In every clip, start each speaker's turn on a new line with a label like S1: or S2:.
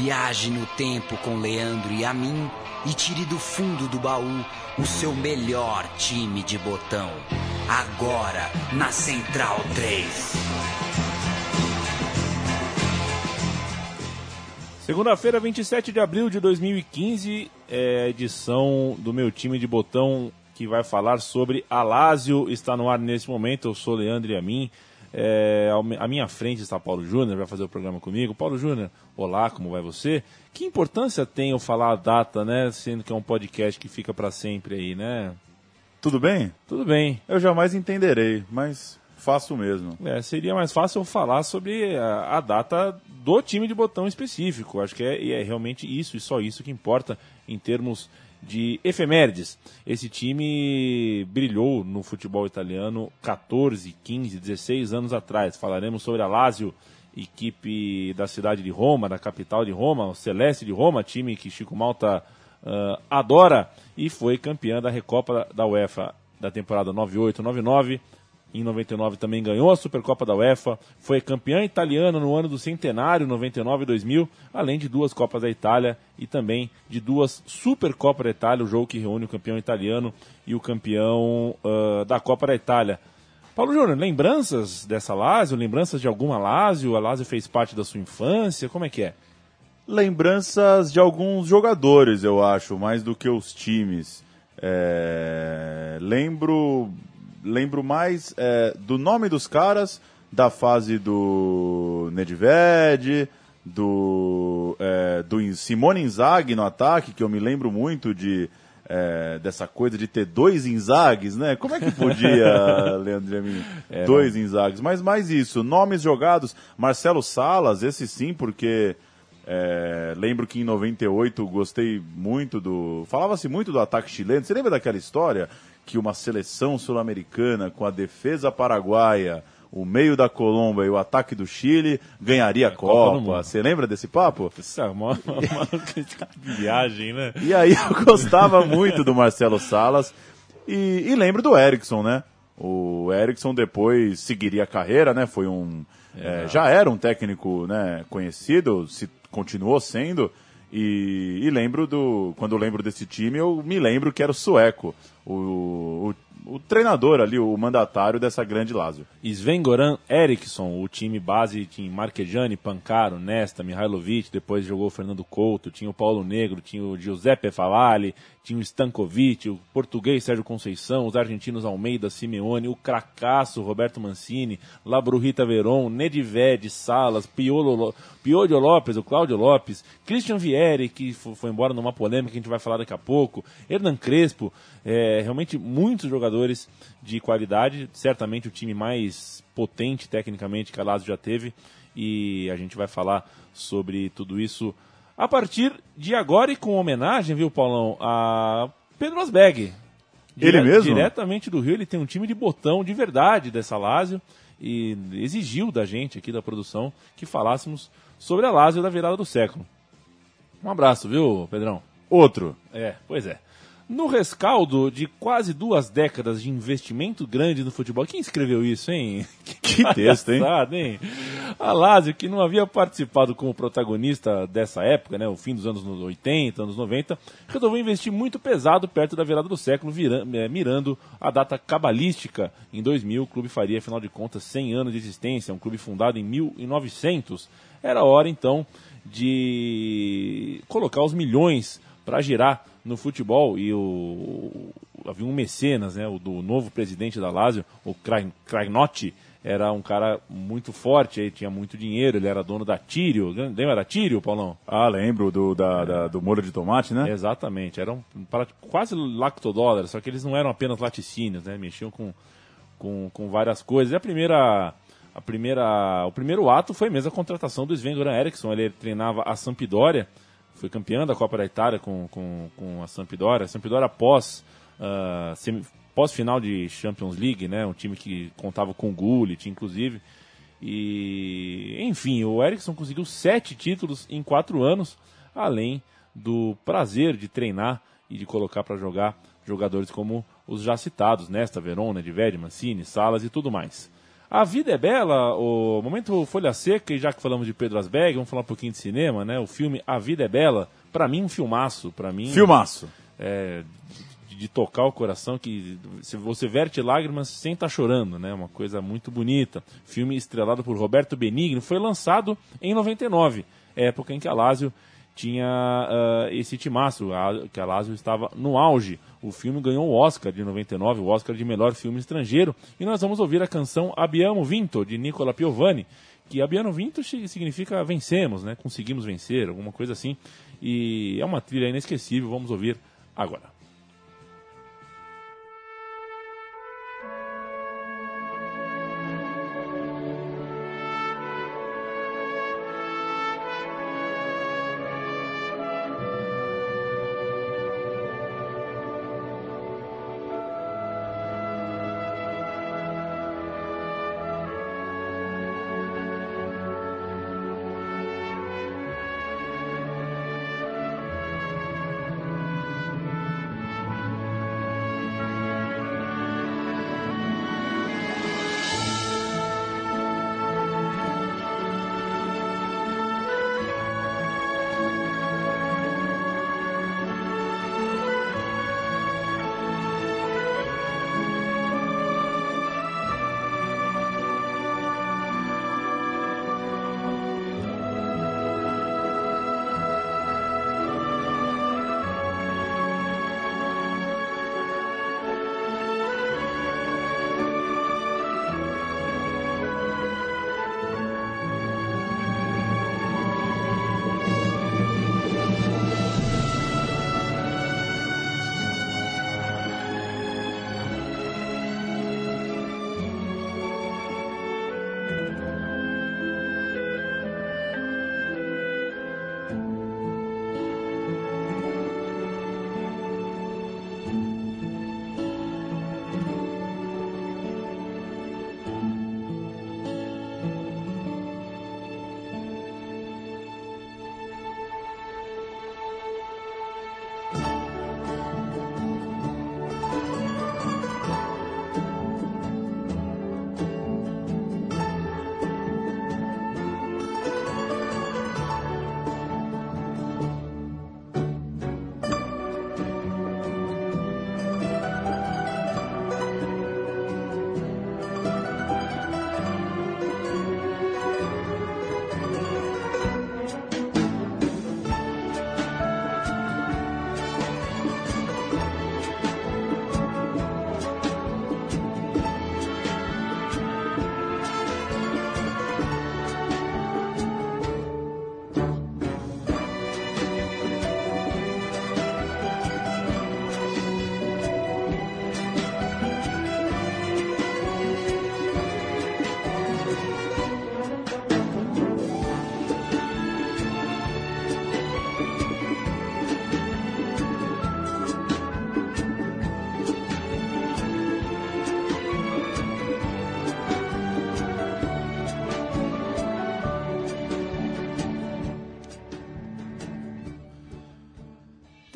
S1: Viaje no tempo com Leandro e a mim e tire do fundo do baú o seu melhor time de botão. Agora na Central 3.
S2: Segunda-feira, 27 de abril de 2015, é edição do meu time de botão que vai falar sobre Alásio. Está no ar nesse momento. Eu sou Leandro e a mim. É, à minha frente está Paulo Júnior, vai fazer o programa comigo. Paulo Júnior, olá, como vai você? Que importância tem eu falar a data, né? Sendo que é um podcast que fica para sempre aí, né?
S3: Tudo bem?
S2: Tudo bem.
S3: Eu jamais entenderei, mas faço mesmo.
S2: É, seria mais fácil eu falar sobre a, a, data do time de botão específico. Acho que é, é realmente isso e só isso que importa em termos de efemérides. Esse time brilhou no futebol italiano 14, 15, 16 anos atrás. Falaremos sobre a Lazio, equipe da cidade de Roma, da capital de Roma, o Celeste de Roma, time que Chico Malta uh, adora e foi campeã da Recopa da UEFA da temporada 98-99 em 99 também ganhou a Supercopa da UEFA, foi campeã italiana no ano do centenário, 99 e 2000, além de duas Copas da Itália e também de duas Supercopa da Itália, o jogo que reúne o campeão italiano e o campeão uh, da Copa da Itália. Paulo Júnior, lembranças dessa Lazio, lembranças de alguma Lazio? A Lazio fez parte da sua infância, como é que é?
S3: Lembranças de alguns jogadores, eu acho, mais do que os times. É... Lembro lembro mais é, do nome dos caras, da fase do Nedved, do, é, do Simone Inzaghi no ataque, que eu me lembro muito de é, dessa coisa de ter dois Inzagues, né? Como é que podia, Leandro Jamin? É, dois não. Inzagues. Mas mais isso, nomes jogados, Marcelo Salas, esse sim, porque é, lembro que em 98 gostei muito do. Falava-se muito do ataque chileno. Você lembra daquela história que uma seleção sul-americana com a defesa paraguaia, o meio da Colômbia e o ataque do Chile ganharia a Copa. Copa Você lembra desse papo?
S2: Isso é uma, uma viagem, né?
S3: E aí eu gostava muito do Marcelo Salas e, e lembro do Erickson, né? O Erickson depois seguiria a carreira, né? Foi um. É, já era um técnico né, conhecido, se continuou sendo. E, e, lembro do. Quando eu lembro desse time, eu me lembro que era o sueco, o, o o treinador ali, o mandatário dessa grande Lazio.
S2: Sven Goran Eriksson, o time base tinha Marquejani, Pancaro, Nesta, Mihailovic, depois jogou o Fernando Couto, tinha o Paulo Negro, tinha o Giuseppe Favalli, tinha o Stankovic, o português Sérgio Conceição, os argentinos Almeida, Simeone, o cracasso Roberto Mancini, Labrurita Veron, Nedved, Salas, Piolo, Piodio Lopes, o Cláudio Lopes, Christian Vieri, que foi embora numa polêmica que a gente vai falar daqui a pouco, Hernan Crespo, é, realmente muitos jogadores de qualidade, certamente o time mais potente tecnicamente que a Lazio já teve e a gente vai falar sobre tudo isso a partir de agora e com homenagem, viu, Paulão, a Pedro Asbeg.
S3: Ele mesmo?
S2: Diretamente do Rio, ele tem um time de botão de verdade dessa Lazio e exigiu da gente aqui da produção que falássemos sobre a Lazio da virada do século. Um abraço, viu, Pedrão?
S3: Outro.
S2: É, pois é. No rescaldo de quase duas décadas de investimento grande no futebol, quem escreveu isso, hein?
S3: Que, texto, hein?
S2: hein? A Lazio, que não havia participado como protagonista dessa época, né, o fim dos anos 80, anos 90, resolveu investir muito pesado perto da virada do século, é, mirando a data cabalística. Em 2000, o clube faria, afinal de contas, 100 anos de existência, um clube fundado em 1900. Era hora, então, de colocar os milhões para girar no futebol e o, havia um mecenas, né, o do novo presidente da Lazio, o Cragnotti, era um cara muito forte, aí tinha muito dinheiro, ele era dono da Tírio, lembra da Tírio, Paulão?
S3: Ah, lembro, do, da, da, do molho de tomate, né?
S2: Exatamente, era um, quase lactodólar, só que eles não eram apenas laticínios, né, mexiam com, com, com várias coisas. E a primeira, a primeira, o primeiro ato foi mesmo a contratação do Sven-Goran Eriksson, ele treinava a Sampdoria, foi campeão da Copa da Itália com, com, com a Sampdoria. A Sampdoria pós, uh, pós final de Champions League, né? Um time que contava com Gullit, inclusive. E, enfim, o Ericsson conseguiu sete títulos em quatro anos, além do prazer de treinar e de colocar para jogar jogadores como os já citados, Nesta, Verona, Nedved, Mancini, Salas e tudo mais. A Vida é Bela, o momento Folha Seca, e já que falamos de Pedro Asberg, vamos falar um pouquinho de cinema, né? O filme A Vida é Bela, para mim um filmaço, para mim...
S3: Filmaço.
S2: É, de, de, tocar o coração, que se você verte lágrimas sem estar tá chorando, né? Uma coisa muito bonita. Filme estrelado por Roberto Benigno, foi lançado em 99, época em que Alásio tinha uh, esse timaço, a, que a Lazio estava no auge. O filme ganhou o Oscar de 99, o Oscar de melhor filme estrangeiro, e nós vamos ouvir a canção Abbiamo Vinto, de Nicola Piovani, que Abbiamo Vinto significa vencemos, né? conseguimos vencer, alguma coisa assim, e é uma trilha inesquecível, vamos ouvir agora.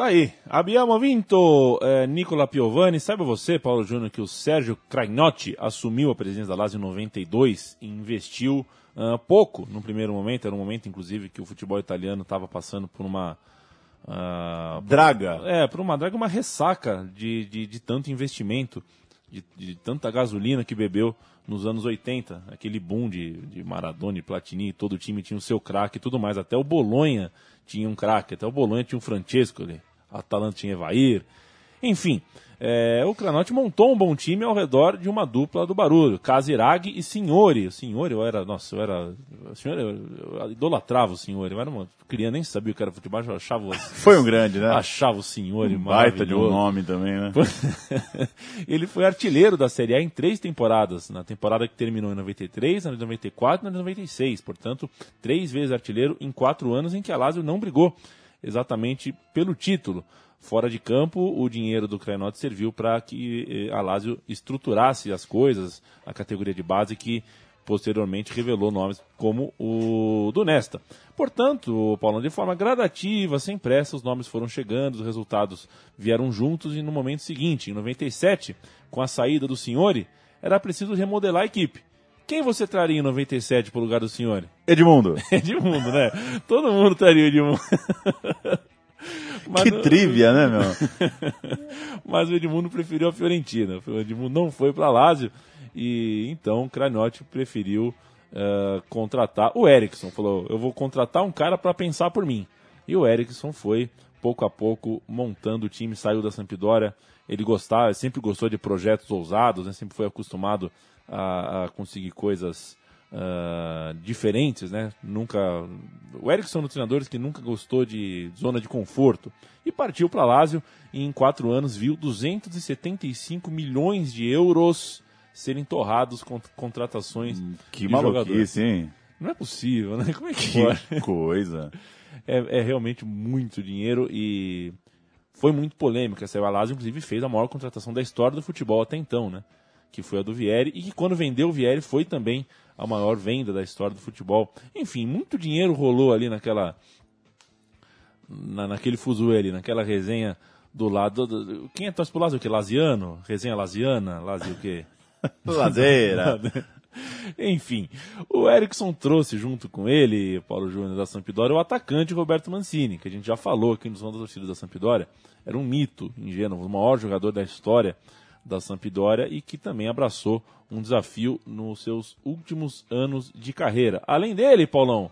S2: Tá aí. Abbiamo vinto eh, Nicola Piovani. Saiba você, Paulo Júnior, que o Sérgio Cragnotti assumiu a presidência da Lazio em 92 e investiu uh, pouco no primeiro momento. Era um momento, inclusive, que o futebol italiano estava passando por uma.
S3: Uh, draga.
S2: Por, é, por uma draga, uma ressaca de, de, de tanto investimento, de, de, tanta gasolina que bebeu nos anos 80. Aquele boom de, de Maradona e Platini, todo o time tinha o seu craque e tudo mais. Até o Bolonha tinha um craque, até o Bolonha tinha um Francesco ali. Atalanta tinha Evair. Enfim, é, o Cranotti montou um bom time ao redor de uma dupla do barulho, Casirag e Signori. O Signori, eu era, nossa, eu era, o senhor, eu, idolatrava o Signori, eu era uma criança, nem sabia o que era futebol, eu achava
S3: Foi um grande, né?
S2: Achava o Signori
S3: um baita de um nome também, né?
S2: Ele foi artilheiro da Série A em três temporadas, na temporada que terminou em 93, na 94 e na 96, portanto, três vezes artilheiro em quatro anos em que a Lazio não brigou exatamente pelo título. Fora de campo, o dinheiro do Crenote serviu para que eh, a Lazio estruturasse as coisas, a categoria de base que posteriormente revelou nomes como o do Nesta. Portanto, Paulo, de forma gradativa, sem pressa, os nomes foram chegando, os resultados vieram juntos e no momento seguinte, em 97, com a saída do Signori, era preciso remodelar a equipe Quem você traria em 97 pro lugar do senhor?
S3: Edmundo.
S2: Edmundo, né? Todo mundo traria o Edmundo.
S3: Mas que não... trivia, né, meu?
S2: Mas o Edmundo preferiu a Fiorentina. O Edmundo não foi para Lazio e então o Craniotti preferiu uh, contratar o Erickson. Falou: eu vou contratar um cara para pensar por mim. E o Erickson foi pouco a pouco montando o time, saiu da Sampdoria. Ele gostava, sempre gostou de projetos ousados, né? sempre foi acostumado a, a conseguir coisas uh, diferentes, né? Nunca. O Erickson é um dos treinadores que nunca gostou de zona de conforto e partiu para Lazio e em quatro anos viu 275 milhões de euros serem torrados com contratações
S3: hum, que de maluquice, hein?
S2: Não é possível, né? Como é que,
S3: que pode? coisa.
S2: É, é, realmente muito dinheiro e foi muito polêmica. Essa Lazio, inclusive, fez a maior contratação da história do futebol até então, né? Que foi a do Vieri e que quando vendeu o Vieri foi também a maior venda da história do futebol. Enfim, muito dinheiro rolou ali naquela. Na, naquele fuzuê ali, naquela resenha do lado. Do, quem é torce pro Lazio? O que? Laziano? Resenha Laziana? Lazio o quê?
S3: Lazeira.
S2: Enfim, o Erickson trouxe junto com ele, Paulo Júnior da Sampdoria, o atacante Roberto Mancini, que a gente já falou aqui nos São das Torcidas da Sampdoria. Era um mito ingênuo, o maior jogador da história da Sampdoria e que também abraçou um desafio nos seus últimos anos de carreira. Além dele, Paulão,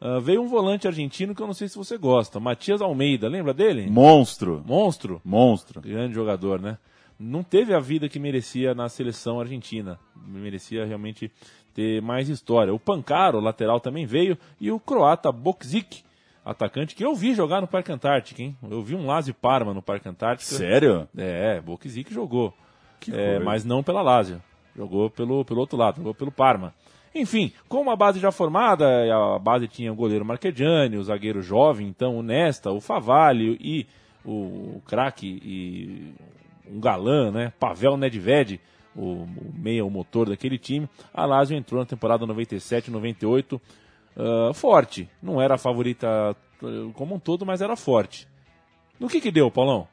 S2: uh, veio um volante argentino que eu não sei se você gosta, Matias Almeida, lembra dele?
S3: Monstro.
S2: Monstro?
S3: Monstro.
S2: Grande jogador, né? Não teve a vida que merecia na seleção argentina. Merecia realmente ter mais história. O Pancaro, lateral, também veio. E o croata Boksic, atacante, que eu vi jogar no Parque Antártico, hein? Eu vi um Lazio Parma no Parque Antártico.
S3: Sério?
S2: É, Boksic jogou. É, mas não pela Lazio. Jogou pelo, pelo outro lado, jogou pelo Parma. Enfim, com uma base já formada, a base tinha o goleiro Marchegiani, o zagueiro jovem, então o Nesta, o Favalli e o craque e um galã, né? Pavel Nedved, o, o meia, o motor daquele time. A Lazio entrou na temporada 97, 98 uh, forte. Não era a favorita uh, como um todo, mas era forte. No que que deu, Paulão?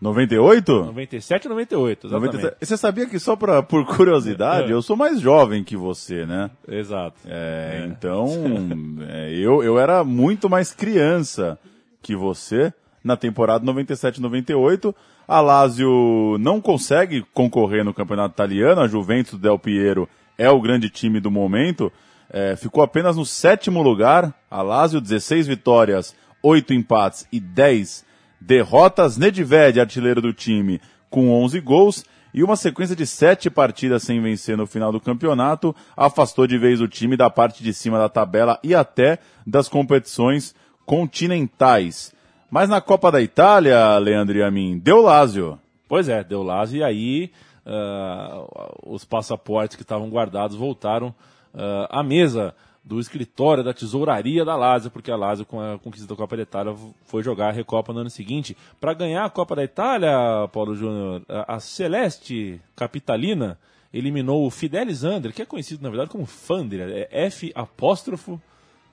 S3: 98?
S2: 97 e 98, exatamente. 97.
S3: Você sabia que só pra, por curiosidade, é. eu sou mais jovem que você, né?
S2: Exato.
S3: É, é. Então, é, eu, eu era muito mais criança que você na temporada 97 98. A Lazio não consegue concorrer no campeonato italiano, a Juventus Del Piero é o grande time do momento. É, ficou apenas no sétimo lugar. A Lazio, 16 vitórias, 8 empates e 10 derrotas. Nedved, artilheiro do time, com 11 gols. E uma sequência de sete partidas sem vencer no final do campeonato afastou de vez o time da parte de cima da tabela e até das competições continentais. Mas na Copa da Itália, Leandro e deu Lazio.
S2: Pois é, deu Lazio e aí uh, os passaportes que estavam guardados voltaram uh, à mesa do escritório da tesouraria da Lazio, porque a Lazio, com a conquista da Copa da Itália, foi jogar a Recopa no ano seguinte. Para ganhar a Copa da Itália, Paulo Júnior, a Celeste Capitalina eliminou o Fidelis Andrea, que é conhecido, na verdade, como Fandria, é F apóstrofo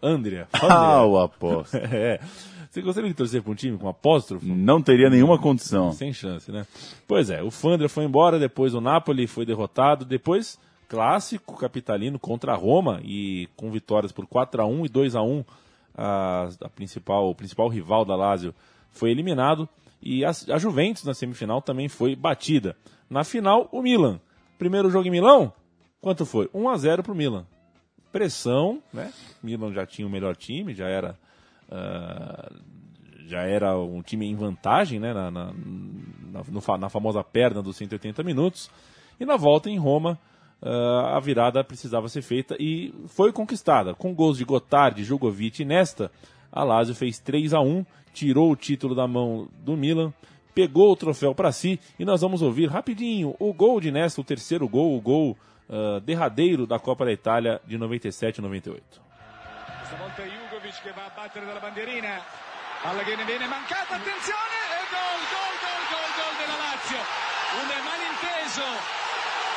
S2: Andrea.
S3: Ah, o apóstrofo.
S2: é. Você gostaria de torcer para um time com apóstrofo?
S3: Não teria nenhuma condição.
S2: Sem chance, né? Pois é, o Fandria foi embora, depois o Napoli foi derrotado, depois clássico capitalino contra a Roma e com vitórias por 4 a 1 e 2 a 1 a, a principal, o principal rival da Lazio foi eliminado e a, a Juventus na semifinal também foi batida. Na final, o Milan. Primeiro jogo em Milão, quanto foi? 1 a 0 para o Milan. Pressão, né? Milan já tinha o melhor time, já era uh, já era um time em vantagem, né? Na, na, na, na famosa perna dos 180 minutos. E na volta em Roma, uh, a virada precisava ser feita e foi conquistada. Com gols de Gotardi, Jugovic e Nesta, a Lazio fez 3 a 1 tirou o título da mão do Milan, pegou o troféu para si e nós vamos ouvir rapidinho o gol de Nesta, o terceiro gol, o gol uh, derradeiro da Copa da Itália de 97 e 98. Questa volta Jugovic che va a battere dalla bandierina, palla che ne viene mancata, attenzione, e gol, gol, gol, gol, gol della Lazio, un malinteso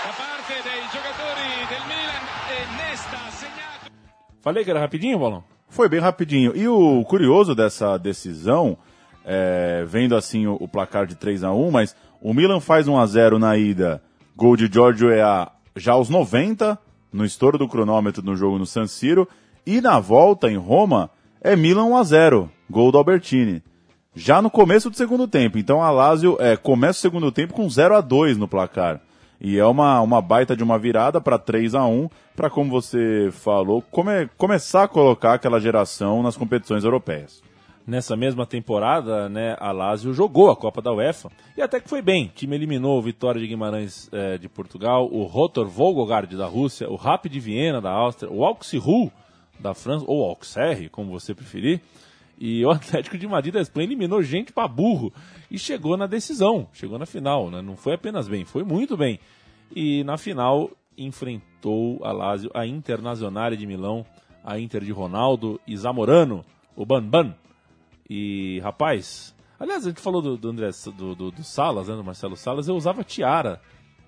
S2: da parte dei giocatori del Milan e Nesta segnato. Falei que era rapidinho, Bolão?
S3: Foi bem rapidinho. E o curioso dessa decisão, é, vendo assim o, o, placar de 3 a 1 mas o Milan faz 1 a 0 na ida, gol de Giorgio Ea já aos 90, no estouro do cronômetro no jogo no San Siro. E na volta em Roma é Milan 1 a 0, gol do Albertini. Já no começo do segundo tempo. Então a Lazio é, começa o segundo tempo com 0 a 2 no placar. E é uma, uma baita de uma virada para 3 a 1 para, como você falou, come, começar a colocar aquela geração nas competições europeias.
S2: Nessa mesma temporada, né, a Lazio jogou a Copa da UEFA e até que foi bem. O time eliminou o Vitória de Guimarães eh, de Portugal, o Rotor Volgogard da Rússia, o Rapid Viena da Áustria, o Auxerre da França, ou Auxerre, como você preferir, e o Atlético de Madrid eliminou gente para burro e chegou na decisão, chegou na final. Né? Não foi apenas bem, foi muito bem. E na final enfrentou a Lazio, a Internazionale de Milão, a Inter de Ronaldo e Zamorano, o Banban. E, rapaz, aliás, a gente falou do, do André, do, do, do Salas, né, do Marcelo Salas, eu usava tiara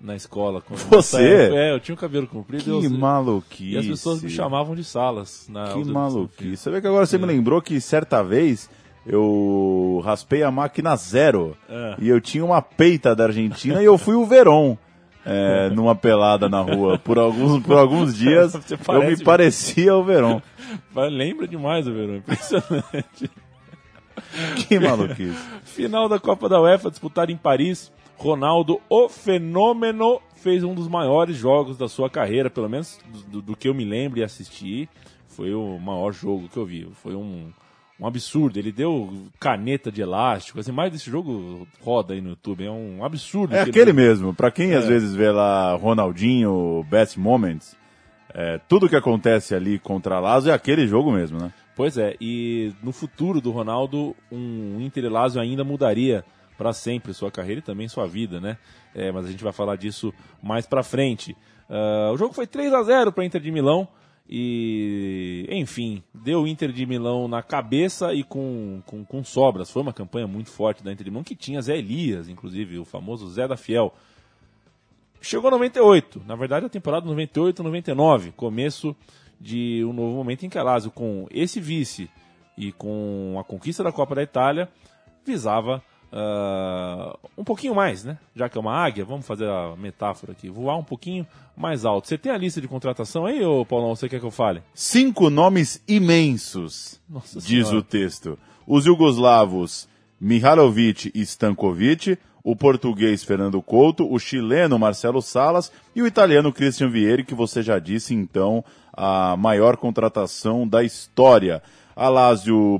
S2: na escola.
S3: Você?
S2: É, eu tinha o cabelo comprido.
S3: Que
S2: eu,
S3: maluquice.
S2: E as pessoas me chamavam de Salas. Na
S3: que maluquice. Você vê que agora você me lembrou que certa vez eu raspei a máquina zero
S2: É.
S3: e eu tinha uma peita da Argentina e eu fui o Verón. é, numa pelada na rua por alguns, por alguns dias eu me parecia o Verón.
S2: Lembra demais, Verão. Impressionante.
S3: Que maluquice.
S2: Final da Copa da UEFA, disputada em Paris. Ronaldo, o fenômeno, fez um dos maiores jogos da sua carreira, pelo menos do, do que eu me lembro e assisti. Foi o maior jogo que eu vi. Foi um, um absurdo. Ele deu caneta de elástico. Assim, mais desse jogo roda aí no YouTube. É um absurdo.
S3: É
S2: que
S3: aquele
S2: ele-
S3: mesmo. Pra quem às vezes vê lá Ronaldinho, Best Moments, é, tudo que acontece ali contra Lazio é aquele jogo mesmo, né?
S2: Pois é, e no futuro do Ronaldo, um Inter e Lazio ainda mudaria para sempre sua carreira e também sua vida, né? É, mas a gente vai falar disso mais para frente. Ah, o jogo foi 3 a 0 para Inter de Milão e, enfim, deu o Inter de Milão na cabeça e com, com, com sobras. Foi uma campanha muito forte da Inter de Milão que tinha Zé Elias, inclusive, o famoso Zé da Fiel. Chegou 98, na verdade a temporada 98-99, começo de um novo momento em que a Lazio, com esse vice e com a conquista da Copa da Itália, visava ah, um pouquinho mais, né? Já que é uma águia, vamos fazer a metáfora aqui, voar um pouquinho mais alto. Você tem a lista de contratação aí, ô Paulão? Você quer que eu fale?
S3: Cinco nomes imensos,
S2: Nossa
S3: diz
S2: Senhora.
S3: o texto. Os jugoslavos Mihalovic e Stankovic, o português Fernando Couto, o chileno Marcelo Salas e o italiano Christian Vieri, que você já disse, então, a maior contratação da história. A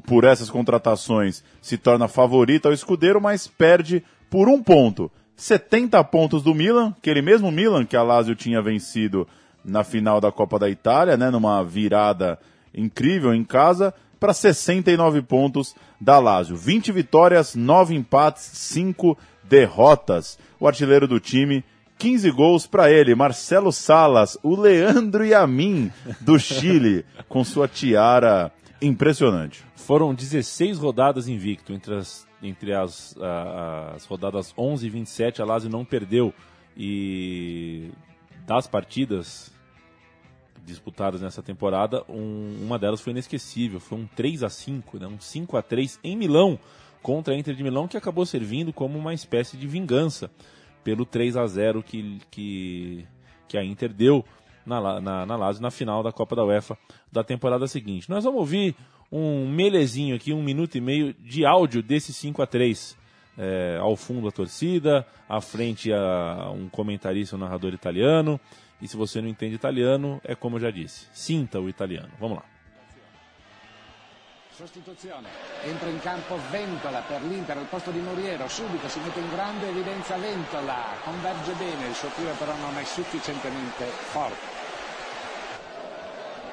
S3: por essas contratações, se torna favorita ao escudeiro, mas perde por um ponto. 70 pontos do Milan, aquele mesmo Milan que a tinha vencido na final da Copa da Itália, né, numa virada incrível em casa, para 69 pontos da Lazio. 20 vitórias, 9 empates, 5 derrotas. O artilheiro do time, 15 gols para ele, Marcelo Salas, o Leandro Yamin do Chile, com sua tiara impressionante.
S2: Foram 16 rodadas invicto. Entre as, entre as, a- as rodadas 11 e 27, a Lazio não perdeu. E das partidas disputadas nessa temporada, um- uma delas foi inesquecível. Foi um 3 a 5 né? um 5 a 3 em Milão contra a Inter de Milão, que acabou servindo como uma espécie de vingança pelo 3 a 0 que, que, que a Inter deu na, na, na Lazio na final da Copa da UEFA da temporada seguinte. Nós vamos ouvir um melezinho aqui, um minuto e meio de áudio desse 5 a 3 É, ao fundo a torcida, à frente a, um comentarista, um narrador italiano. E se você não entende italiano, é como eu já disse, sinta o italiano. Vamos lá.
S4: Sostituzione, entra in campo Ventola per l'Inter al posto di Moriero, subito si mette in grande evidenza Ventola, converge bene, il suo tiro però non è sufficientemente forte.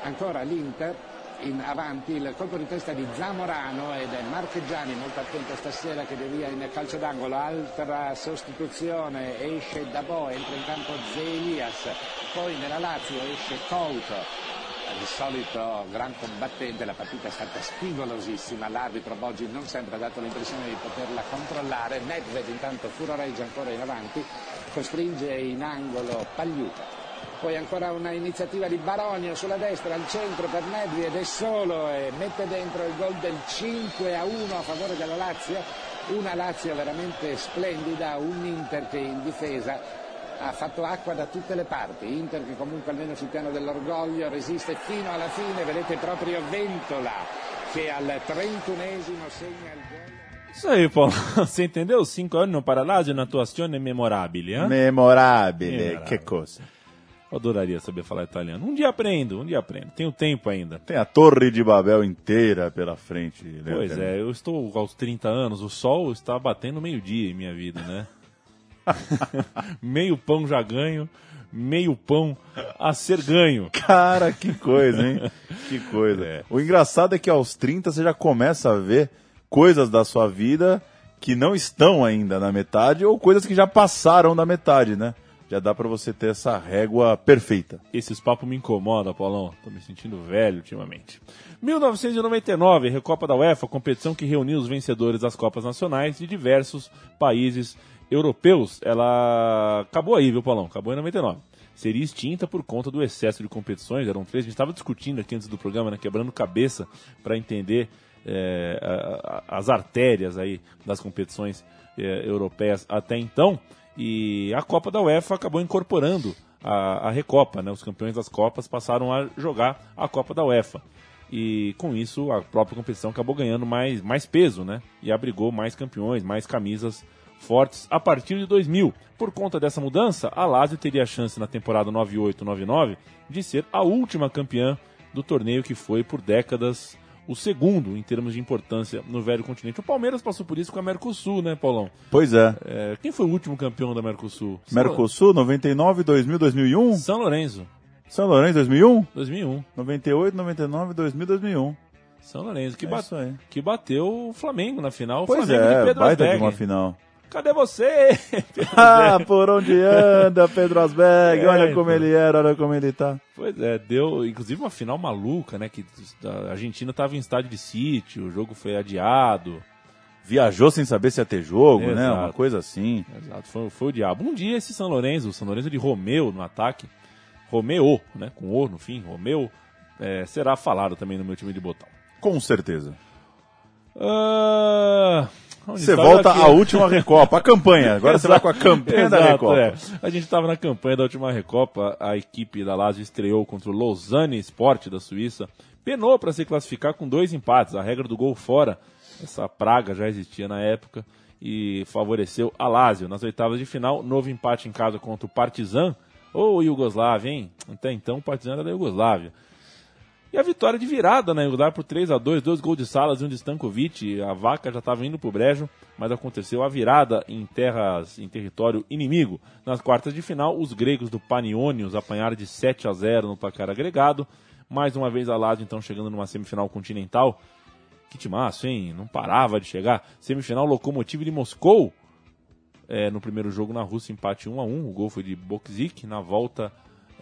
S4: Ancora l'Inter in avanti, il colpo di testa di Zamorano ed è Marcheggiani molto attento stasera che devia in calcio d'angolo, altra sostituzione, esce Dabò, entra in campo Zelias, poi nella Lazio esce Couto, il solito gran combattente, la partita è stata spigolosissima, l'arbitro Boggi non sempre ha dato l'impressione di poterla controllare, Nedved intanto furoreggia ancora in avanti, costringe in angolo Pagliuca. Poi ancora una iniziativa di Baronio sulla destra, al centro per Nedved è solo e mette dentro il gol del 5 a 1 a favore della Lazio, una Lazio veramente splendida, un Inter che in difesa ha fatto acqua da tutte le parti, Inter che comunque almeno sul piano dell'orgoglio resiste fino alla fine, vedete proprio Ventola che al 31esimo segna il gol.
S2: Isso aí, Paulo. Você entendeu? Cinco anos para Lazio, uma atuação memorável, hein?
S3: Memorabile,
S2: Memorabile.
S3: que coisa.
S2: Eu adoraria saber falar italiano. Um dia aprendo, um dia aprendo. Tenho tempo ainda.
S3: Tem a Torre de Babel inteira pela frente. né,
S2: Pois é, eu estou aos 30 anos, o sol está batendo meio-dia em minha vida, né? meio pão já ganho, meio pão a ser ganho.
S3: Cara, que coisa, hein? que coisa.
S2: É.
S3: O engraçado é que aos 30 você já começa a ver coisas da sua vida que não estão ainda na metade ou coisas que já passaram da metade, né? Já dá pra você ter essa régua perfeita.
S2: Esses papos me incomodam, Paulão. Tô me sentindo velho ultimamente. 1999, Recopa da UEFA, competição que reuniu os vencedores das Copas Nacionais de diversos países europeus. Ela acabou aí, viu, Paulão? Acabou em 99. Seria extinta por conta do excesso de competições. Eram três. A gente estava discutindo aqui antes do programa, né, quebrando cabeça para entender é, a- a- as artérias aí das competições é, europeias até então. E a Copa da UEFA acabou incorporando a, a Recopa, né? Os campeões das Copas passaram a jogar a Copa da UEFA. E com isso a própria competição acabou ganhando mais, mais peso, né? E abrigou mais campeões, mais camisas fortes a partir de 2000. Por conta dessa mudança, a Lazio teria a chance na temporada 98-99 de ser a última campeã do torneio que foi por décadas o segundo em termos de importância no velho continente. O Palmeiras passou por isso com a Mercosul, né, Paulão?
S3: Pois é.
S2: É, quem foi o último campeão da Mercosul?
S3: Mercosul, 99, 2000, 2001.
S2: São Lourenço,
S3: São Lourenço, 2001.
S2: 2001.
S3: 98, 99, 2000, 2001.
S2: São Lourenço, que,
S3: É
S2: ba-
S3: isso aí.
S2: que bateu o Flamengo na final. o
S3: Pois
S2: de
S3: é,
S2: Pedro
S3: baita de
S2: Asberg.
S3: uma final.
S2: Cadê você?
S3: Ah, por onde anda Pedro Asberg?
S2: É,
S3: olha como
S2: então.
S3: ele era, olha como ele tá.
S2: Pois é, deu inclusive uma final maluca, né? Que a Argentina estava em estádio de sítio, o jogo foi adiado.
S3: Viajou sem saber se ia ter jogo, né?
S2: Exato.
S3: Uma coisa assim.
S2: Exato, foi, foi o diabo. Um dia esse São Lourenço, o São Lourenço de Romeu no ataque, Romeu, né? Com O no fim, Romeu, é, será falado também no meu time de botão.
S3: Com certeza.
S2: Onde
S3: Você volta
S2: aqui?
S3: à última Recopa, a campanha. Agora você vai com a campanha da
S2: Exato,
S3: Recopa.
S2: é. A gente estava na campanha da última Recopa, a equipe da Lazio estreou contra o Lausanne Sport da Suíça, penou para se classificar com dois empates, a regra do gol fora, essa praga já existia na época e favoreceu a Lazio. Nas oitavas de final, novo empate em casa contra o Partizan, ou Iugoslávia, hein? Até então o Partizan era da Iugoslávia. E a vitória de virada na Iugoslávia por 3 a 2 dois gols de Salas e um de Stankovic. A vaca já estava indo pro brejo, mas aconteceu a virada em terras, em território inimigo. Nas quartas de final, os gregos do Panionios apanharam de 7 a 0 no placar agregado. Mais uma vez a Lazio então chegando numa semifinal continental. Que timaço, hein? Não parava de chegar. Semifinal Lokomotiv de Moscou. É, no primeiro jogo na Rússia, empate 1 a 1 O gol foi de Bokzik. Na volta,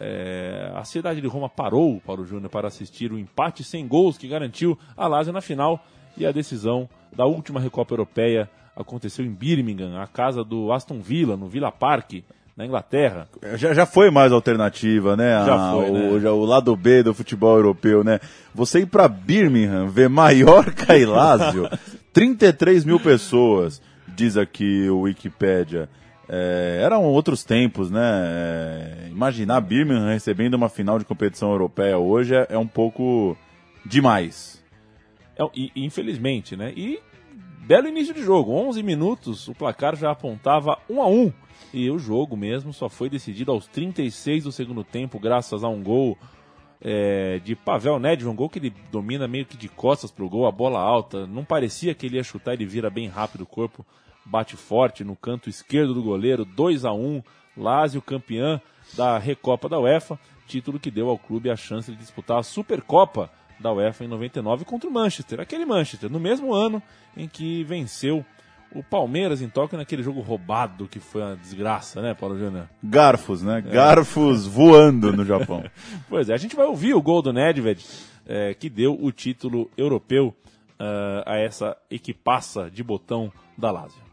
S2: é, a cidade de Roma parou para o Júnior para assistir o empate sem gols que garantiu a Lazio na final. E a decisão da última Recopa Europeia aconteceu em Birmingham, a casa do Aston Villa, no Villa Park, na Inglaterra.
S3: Já, já foi mais alternativa, né?
S2: Já
S3: Ah,
S2: foi,
S3: o,
S2: né?
S3: já o lado B do futebol europeu, né? Você ir pra Birmingham, ver Mallorca e Lazio, 33 mil pessoas, diz aqui o Wikipédia. É, eram outros tempos, né? É, imaginar Birmingham recebendo uma final de competição europeia hoje é, é um pouco demais.
S2: É, e, infelizmente, né? E belo início de jogo, 11 minutos, o placar já apontava 1 a 1 e o jogo mesmo só foi decidido aos 36 do segundo tempo, graças a um gol é, de Pavel Nedved, um gol que ele domina meio que de costas pro gol, a bola alta, não parecia que ele ia chutar, ele vira bem rápido o corpo, bate forte no canto esquerdo do goleiro, 2 a 1 Lazio campeã da Recopa da UEFA, título que deu ao clube a chance de disputar a Supercopa da UEFA em 99 contra o Manchester, aquele Manchester, no mesmo ano em que venceu o Palmeiras em Tóquio naquele jogo roubado que foi uma desgraça, né, Paulo Júnior?
S3: Garfos, né? Garfos voando no Japão.
S2: Pois é, a gente vai ouvir o gol do Nedved, eh, que deu o título europeu eh, a essa equipaça de botão da Lazio.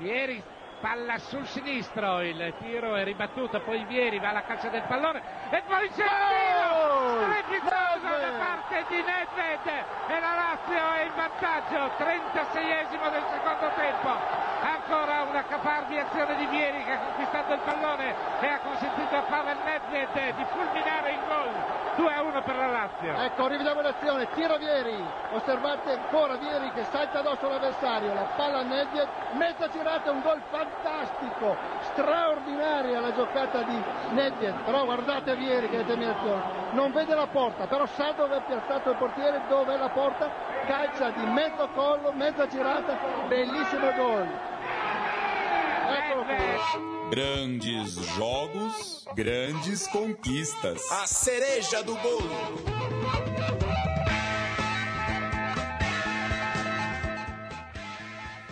S5: Vieri palla sul sinistro, il tiro è ribattuto, poi Vieri va alla caccia del pallone e poi c'è il tiro! Strepitoso da parte di Nedved e la Lazio è in vantaggio, 36esimo del secondo tempo. Ancora una caparbia azione di Vieri che ha conquistato il pallone e ha consentito a Pavel Nedved di fulminare il gol. 2 a 1 per la Lazio.
S6: Ecco, rivediamo l'azione, tira Vieri, osservate ancora Vieri che salta addosso all'avversario, la palla a Nedved, mezza girata, un gol fantastico, straordinaria la giocata di Nedved, però guardate Vieri che determinazione, non vede la porta, però sa dove è piazzato il portiere, dove è la porta, calcia di mezzo collo, mezza girata, bellissimo gol. Eccolo qui.
S7: Grandes jogos, grandes conquistas.
S8: A cereja do bolo.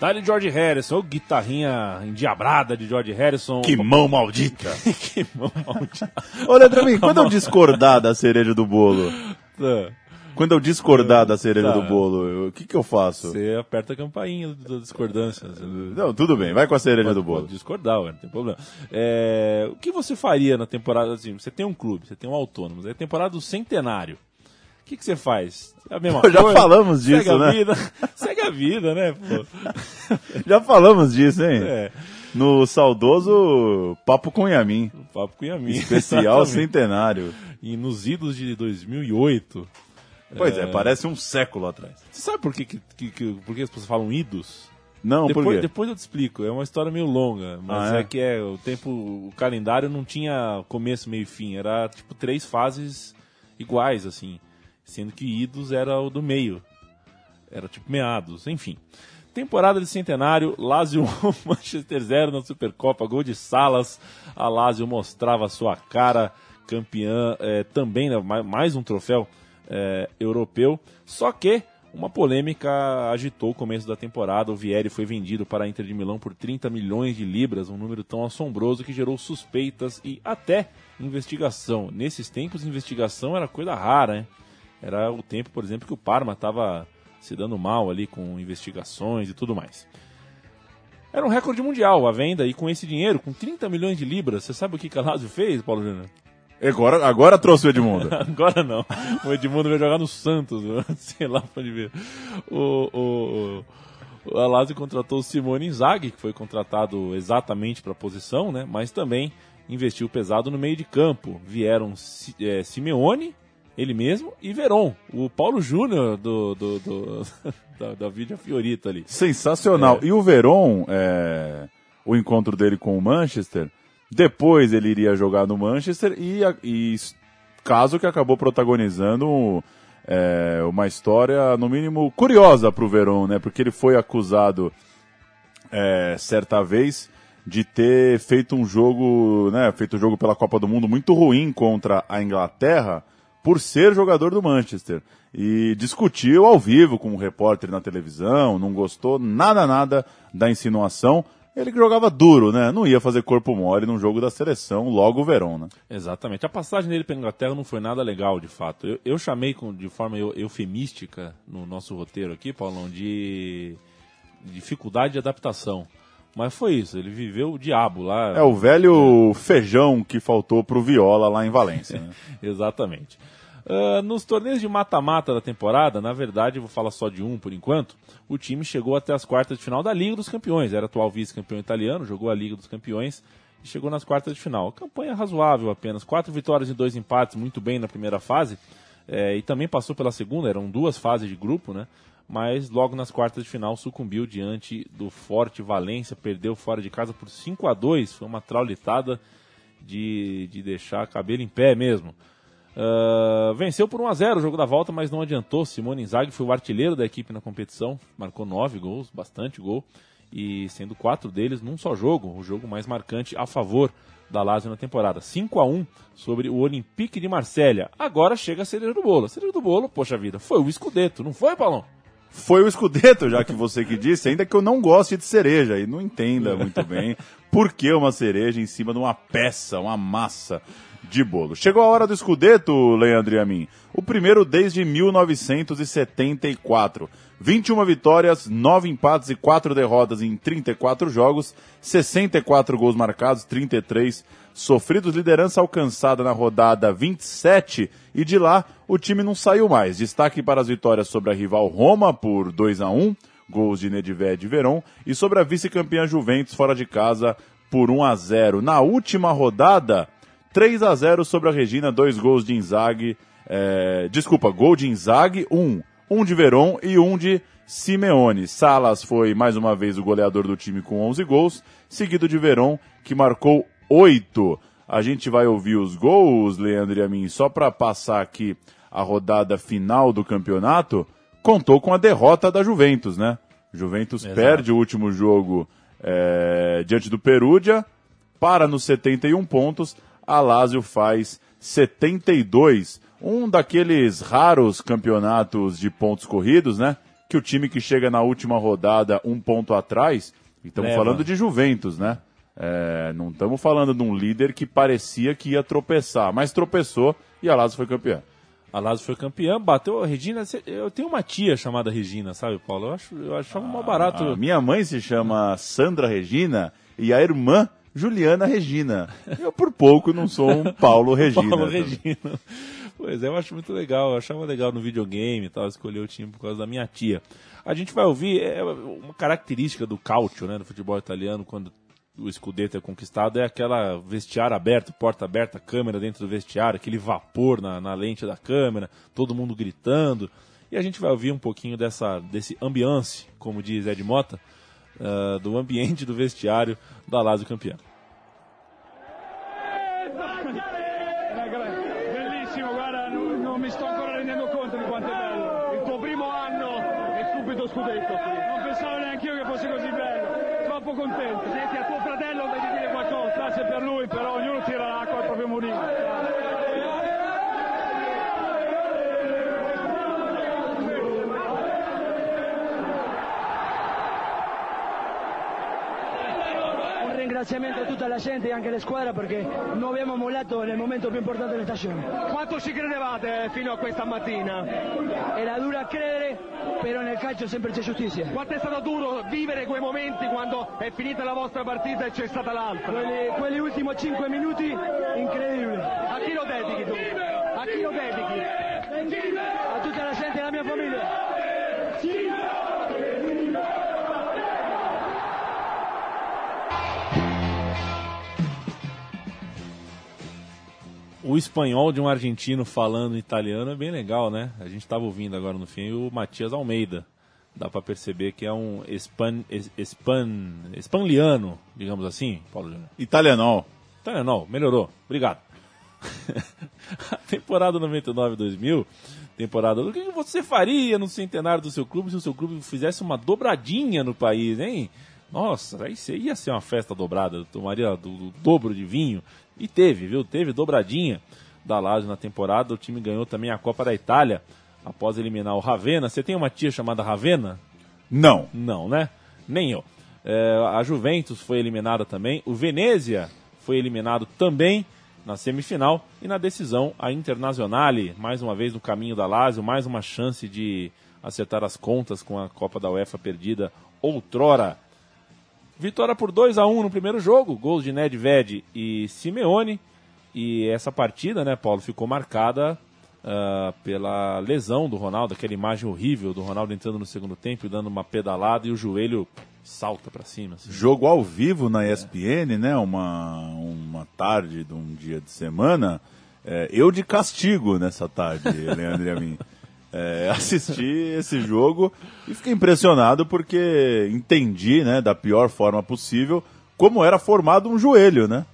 S2: Dali George Harrison, ô guitarrinha endiabrada de George Harrison.
S3: Que mão maldita!
S2: que mão maldita.
S3: Leandro, Amin, quando eu discordar da cereja do bolo, quando eu discordar da cereja
S2: Tá.
S3: do bolo, o que que eu faço?
S2: Você aperta a campainha da discordância. Você-
S3: Não, tudo bem, vai com a cereja do bolo.
S2: Pode discordar, ué, não tem problema. É, o que você faria na temporada assim? Você tem um clube, você tem um autônomo, é a temporada do centenário. O que, que você faz? É a mesma
S3: Já
S2: coisa?
S3: falamos disso,
S2: segue a
S3: né?
S2: Vida, segue a vida, né? Pô?
S3: Já falamos disso, hein?
S2: É,
S3: No saudoso Papo com Yamin,
S2: o papo com Yamin.
S3: especial
S2: Exatamente.
S3: centenário.
S2: E nos idos de 2008.
S3: Pois é, parece um século atrás.
S2: Você sabe por que, que, que, por que as pessoas falam idos?
S3: Não, por
S2: depois,
S3: quê?
S2: depois eu te explico, é uma história meio longa, mas
S3: Ah, é?
S2: é? que é o tempo, o calendário não tinha começo, meio e fim, era tipo três fases iguais, assim, sendo que idos era o do meio, era tipo meados, enfim. Temporada de centenário, Lazio 1, Manchester 0 na Supercopa, gol de Salas, a Lazio mostrava sua cara, campeã, eh, também, né, mais, um troféu eh, europeu, só que uma polêmica agitou o começo da temporada. O Vieri foi vendido para a Inter de Milão por 30 milhões de libras, um número tão assombroso que gerou suspeitas e até investigação. Nesses tempos, investigação era coisa rara, hein? Era o tempo, por exemplo, que o Parma estava se dando mal ali com investigações e tudo mais. Era um recorde mundial a venda e com esse dinheiro, com 30 milhões de libras, você sabe o que que a Lazio fez, Paulo Júnior?
S3: Agora, agora trouxe o Edmundo.
S2: Agora não. O Edmundo vai jogar no Santos, sei lá pra onde ver. O, o, o, a Lazio contratou o Simone Inzaghi, que foi contratado exatamente para a posição, né? Mas também investiu pesado no meio de campo. Vieram é, Simeone, ele mesmo, e Veron, o Paulo Júnior do, do, do- da, da Vídea Fiorita ali.
S3: Sensacional.
S2: É.
S3: E o Veron, é, o encontro dele com o Manchester, depois ele iria jogar no Manchester e, e caso que acabou protagonizando é, uma história, no mínimo, curiosa pro Veron, né? Porque ele foi acusado é, certa vez de ter feito um jogo, né, feito um jogo pela Copa do Mundo muito ruim contra a Inglaterra por ser jogador do Manchester. E discutiu ao vivo com um repórter na televisão, não gostou nada, nada da insinuação. Ele que jogava duro, né? Não ia fazer corpo mole num jogo da seleção, logo o Verón, né?
S2: Exatamente. A passagem dele pela Inglaterra não foi nada legal, de fato. Eu, eu chamei com, de forma eu- eufemística no nosso roteiro aqui, Paulão, de dificuldade de adaptação. Mas foi isso, ele viveu o diabo lá.
S3: É o velho feijão que faltou pro Viola lá em Valência, né?
S2: Exatamente. Ah, nos torneios de mata-mata da temporada, na verdade, vou falar só de um por enquanto, o time chegou até as quartas de final da Liga dos Campeões. Era atual vice-campeão italiano, jogou a Liga dos Campeões e chegou nas quartas de final. Campanha razoável apenas, quatro vitórias e dois empates, muito bem na primeira fase. eh, e também passou pela segunda, eram duas fases de grupo, né? Mas logo nas quartas de final sucumbiu diante do forte Valência, perdeu fora de casa por 5 a 2 Foi uma traulitada de, de deixar cabelo em pé mesmo. Ah, venceu por 1 a 0 o jogo da volta, mas não adiantou. Simone Inzaghi foi o artilheiro da equipe na competição, marcou nove gols, bastante gol, e sendo quatro deles num só jogo, o jogo mais marcante a favor da Lazio na temporada. 5 a 1 sobre o Olympique de Marselha. Agora chega a cereja do bolo. A cereja do bolo, poxa vida, foi o Scudetto, não foi, Paulão?
S3: Foi o escudeto, já que você que disse, ainda que eu não goste de cereja e não entenda muito bem por que uma cereja em cima de uma peça, uma massa de bolo. Chegou a hora do escudeto, Leandro e a mim. O primeiro desde 1974. 21 vitórias, 9 empates e 4 derrotas em 34 jogos, 64 gols marcados, 33 sofridos, liderança alcançada na rodada 27 e de lá o time não saiu mais. Destaque para as vitórias sobre a rival Roma por 2 a 1 gols de Nedved e Veron, e sobre a vice-campeã Juventus fora de casa por 1 a 0. Na última rodada, 3 a 0 sobre a Regina, dois gols de Inzaghi, é, desculpa, gol de Inzaghi, um, um de Veron e um de Simeone. Salas foi mais uma vez o goleador do time com 11 gols, seguido de Veron, que marcou 8. A gente vai ouvir os gols, Leandro e a mim, só para passar aqui a rodada final do campeonato, contou com a derrota da Juventus, né? Juventus
S2: Exato.
S3: perde o último jogo é, diante do Perugia, para nos 71 pontos, a Lazio faz 72. Um daqueles raros campeonatos de pontos corridos, né? Que o time que chega na última rodada um ponto atrás, e estamos falando de Juventus, né? É, não estamos falando de um líder que parecia que ia tropeçar, mas tropeçou e a Lazio foi campeã.
S2: A Lazio foi campeã, bateu a Regina. Eu tenho uma tia chamada Regina, sabe, Paulo? Eu, acho, eu achava mó barato.
S3: A minha mãe se chama Sandra Regina e a irmã Juliana Regina. Eu por pouco não sou um Paulo Regina.
S2: Paulo Regina. Pois é, eu acho muito legal. Eu achava legal no videogame e tal, escolher o time por causa da minha tia. A gente vai ouvir é, uma característica do Calcio, né, do futebol italiano, quando o Scudetto é conquistado, é aquela vestiário aberto, porta aberta, câmera dentro do vestiário, aquele vapor na, na lente da câmera, todo mundo gritando. E a gente vai ouvir um pouquinho dessa, desse ambiance, como diz Ed Mota, ah, do ambiente do vestiário da Lazio campeã.
S9: Bellissimo, guarda, non, non mi sto ancora rendendo conto di quanto è bello. Il tuo primo anno e subito scudetto. Non pensavo neanche io che fosse così bello. Troppo contento. Senti, a tuo fratello devi dire qualcosa. Grazie per lui, però ognuno tira l'acqua al proprio mulino.
S10: Ringraziamento a tutta la gente e anche alla squadra perché non abbiamo mollato nel momento più importante della stagione.
S9: Quanto ci credevate fino a questa mattina?
S10: Era dura credere, però nel calcio sempre c'è giustizia.
S9: Quanto è stato duro vivere quei momenti quando è finita la vostra partita e c'è stata l'altra?
S10: Quelli, quelli ultimi 5 minuti, incredibile.
S9: A chi lo dedichi tu? A chi lo dedichi?
S10: A
S2: o espanhol de um argentino falando italiano é bem legal, né? A gente estava ouvindo agora no fim o Matias Almeida. Dá para perceber que é um espan, es- espan, espanliano, digamos assim, Paulo Júnior.
S3: Italianol.
S2: Italiano, melhorou. Obrigado. A temporada 99-2000, temporada. O que você faria no centenário do seu clube se o seu clube fizesse uma dobradinha no país, hein? Nossa, aí ia ser uma festa dobrada, tomaria do, do dobro de vinho. E teve, viu? Teve dobradinha da Lazio na temporada. O time ganhou também a Copa da Itália após eliminar o Ravenna. Você tem uma tia chamada Ravenna?
S3: Não.
S2: Não, né? Nem eu. É, a Juventus foi eliminada também. O Venezia foi eliminado também na semifinal. E na decisão, a Internazionale, mais uma vez no caminho da Lazio, mais uma chance de acertar as contas com a Copa da UEFA perdida outrora. Vitória por 2 a 1 no primeiro jogo, gols de Nedved e Simeone. E essa partida, né, Paulo, ficou marcada ah, pela lesão do Ronaldo, aquela imagem horrível do Ronaldo entrando no segundo tempo e dando uma pedalada e o joelho salta pra cima. assim.
S3: Jogo ao vivo na ESPN, né? Uma, uma tarde de um dia de semana. É, eu de castigo nessa tarde, Leandro e a mim. É, assisti esse jogo e fiquei impressionado porque entendi, né, da pior forma possível, como era formado um joelho, né?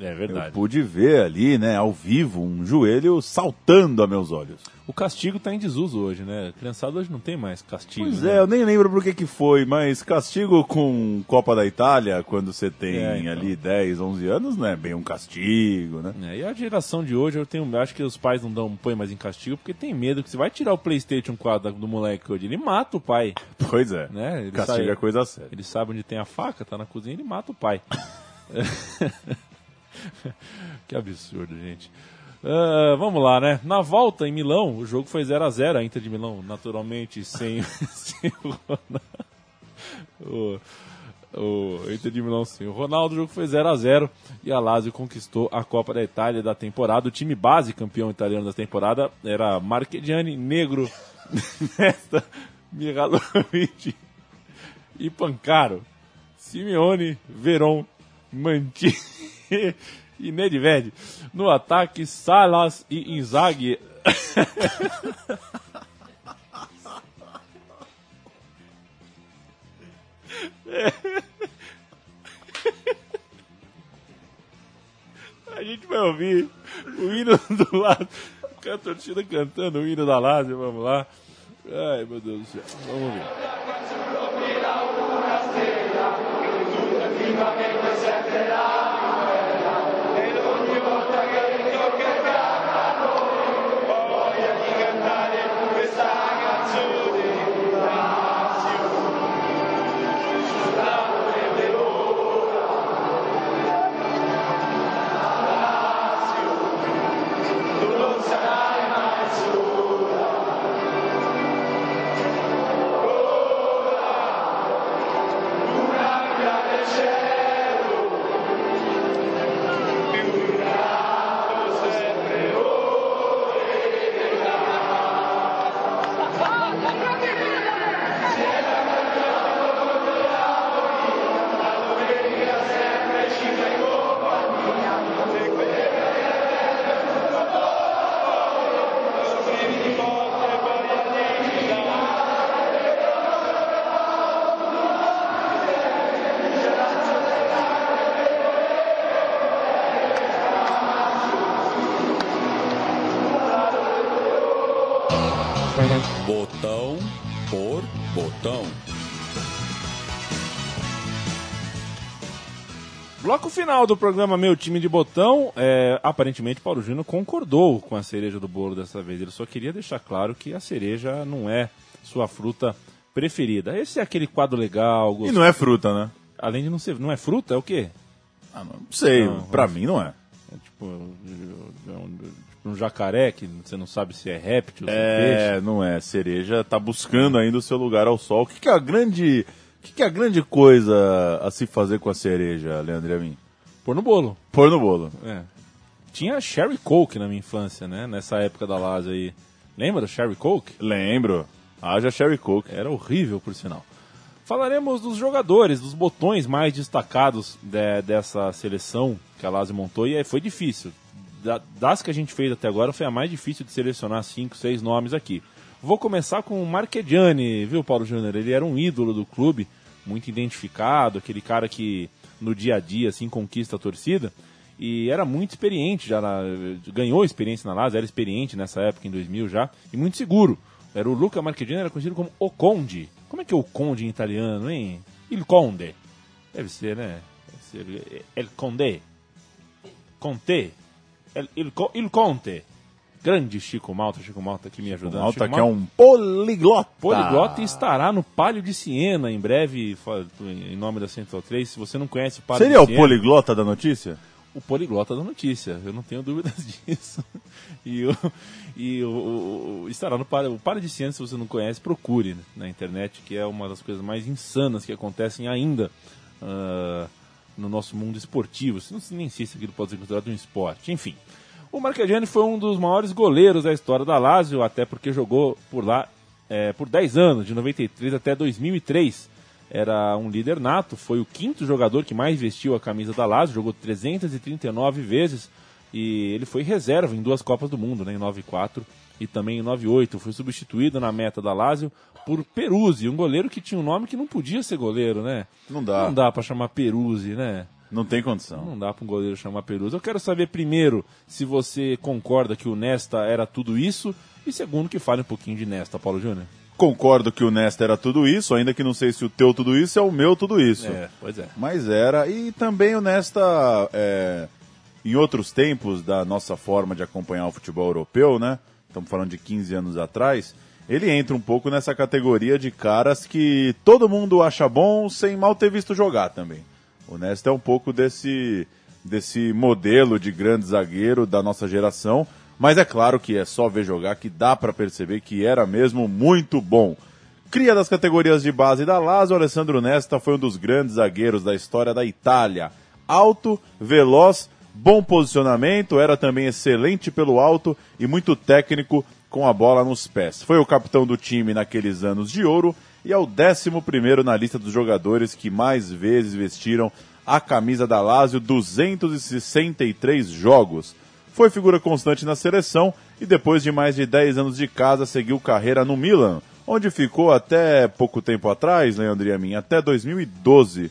S2: É
S3: Eu
S2: verdade.
S3: pude ver ali, né, ao vivo, um joelho saltando a meus olhos.
S2: O castigo tá em desuso hoje, né? Criançada hoje não tem mais castigo.
S3: Pois
S2: né?
S3: é, eu nem lembro por que que foi, mas castigo com Copa da Itália, quando você tem
S2: É, então.
S3: ali 10, 11 anos, não é bem um castigo, né?
S2: É, e a geração de hoje, eu tenho, eu acho que os pais não dão põe mais em castigo porque tem medo que você vai tirar o PlayStation 4 do moleque hoje, ele mata o pai,
S3: Pois é,
S2: né? Ele
S3: castigo
S2: sai-
S3: é coisa séria.
S2: Ele sabe onde tem a faca, tá na cozinha, ele mata o pai. que absurdo, gente. Ah, vamos lá, né? Na volta em Milão, o jogo foi 0 a 0 a Inter de Milão, naturalmente, sem, sem o Ronaldo. O, o Inter de Milão sem o Ronaldo, o jogo foi 0 a 0 e a Lazio conquistou a Copa da Itália da temporada. O time base campeão italiano da temporada era Marchegiani, Negro, Nesta, Mihalovic e Pancaro. Simeone, Veron, Mantini e Nedved. No ataque, Salas e Inzaghi. A gente vai ouvir o hino do lado, a torcida cantando o hino da Lazio, vamos lá. Ai, meu Deus do céu, vamos ver.
S7: Botão
S2: final do programa Meu Time de Botão. É, aparentemente, Paulo Júnior concordou com a cereja do bolo dessa vez. Ele só queria deixar claro que a cereja não é sua fruta preferida. Esse é aquele quadro legal.
S3: E
S2: gostoso.
S3: não é fruta, né?
S2: Além de não ser. Não é fruta? É o quê?
S3: Ah, não sei,
S2: Não,
S3: pra mim não é.
S2: É tipo, é um, tipo um jacaré que você não sabe se é réptil, se é peixe.
S3: É, não é. Cereja tá buscando ainda o seu lugar ao sol. O que, que é a grande. O que, que é a grande coisa a se fazer com a cereja, Leandro e a mim?
S2: Pôr no bolo.
S3: Pôr no bolo.
S2: É. Tinha Sherry Coke na minha infância, né? Nessa época da Lazio aí. Lembra do Sherry Coke?
S3: Lembro. Haja Sherry Coke.
S2: Era horrível, por sinal. Falaremos dos jogadores, dos botões mais destacados de- dessa seleção que a Lazio montou. E aí foi difícil. Da- das que a gente fez até agora, foi a mais difícil de selecionar cinco, seis nomes aqui. Vou começar com o Marchegiani, viu, Paulo Júnior? Ele era um ídolo do clube, muito identificado, aquele cara que no dia a dia assim conquista a torcida. E era muito experiente já, na- ganhou experiência na Lazio, era experiente nessa época, em 2000 já, e muito seguro. Era o Luca Marchegiani, era conhecido como O Conde. Como é que é o Conde em italiano, hein? Il Conde. Deve ser, né? Deve ser El Conde. Conte. El, il, il Conte. Grande Chico Malta, Chico Malta aqui me ajudando.
S3: Malta
S2: Chico
S3: que é um poliglota.
S2: Poliglota estará no Palio de Siena em breve, em nome da Central 3. Se você não conhece o Palio
S3: Seria
S2: de
S3: o
S2: Siena,
S3: poliglota da notícia?
S2: o poliglota da notícia, eu não tenho dúvidas disso. E, o, e o, o- o- estará no Palio, o Palio de Siena, se você não conhece, procure na internet, que é uma das coisas mais insanas que acontecem ainda ah, no nosso mundo esportivo. Não sei nem sei se aquilo pode ser considerado um esporte, enfim. O Marchegiani foi um dos maiores goleiros da história da Lazio, até porque jogou por lá eh, por 10 anos, de 93 até 2003 era um líder nato, foi o quinto jogador que mais vestiu a camisa da Lazio, jogou 339 vezes e ele foi reserva em duas Copas do Mundo, né, em 94 e também em 98. Foi substituído na meta da Lazio por Peruzzi, um goleiro que tinha um nome que não podia ser goleiro, né?
S3: Não dá.
S2: Não dá para chamar Peruzzi, né?
S3: Não tem condição.
S2: Não dá para um goleiro chamar Peruzzi. Eu quero saber primeiro se você concorda que o Nesta era tudo isso e segundo que fale um pouquinho de Nesta, Paulo Júnior.
S3: Concordo que o Nesta era tudo isso, ainda que não sei se o teu tudo isso é o meu tudo isso.
S2: É, pois é.
S3: Mas era. E também o Nesta, é, em outros tempos da nossa forma de acompanhar o futebol europeu, né? Estamos falando de 15 anos atrás. Ele entra um pouco nessa categoria de caras que todo mundo acha bom sem mal ter visto jogar também. O Nesta é um pouco desse, desse modelo de grande zagueiro da nossa geração. Mas é claro que é só ver jogar que dá para perceber que era mesmo muito bom. Cria das categorias de base da Lazio, Alessandro Nesta foi um dos grandes zagueiros da história da Itália. Alto, veloz, bom posicionamento, era também excelente pelo alto e muito técnico com a bola nos pés. Foi o capitão do time naqueles anos de ouro e é o 11 na lista dos jogadores que mais vezes vestiram a camisa da Lazio 263 jogos. Foi figura constante na seleção e depois de mais de 10 anos de casa seguiu carreira no Milan, onde ficou até pouco tempo atrás, Leandro e a até 2012.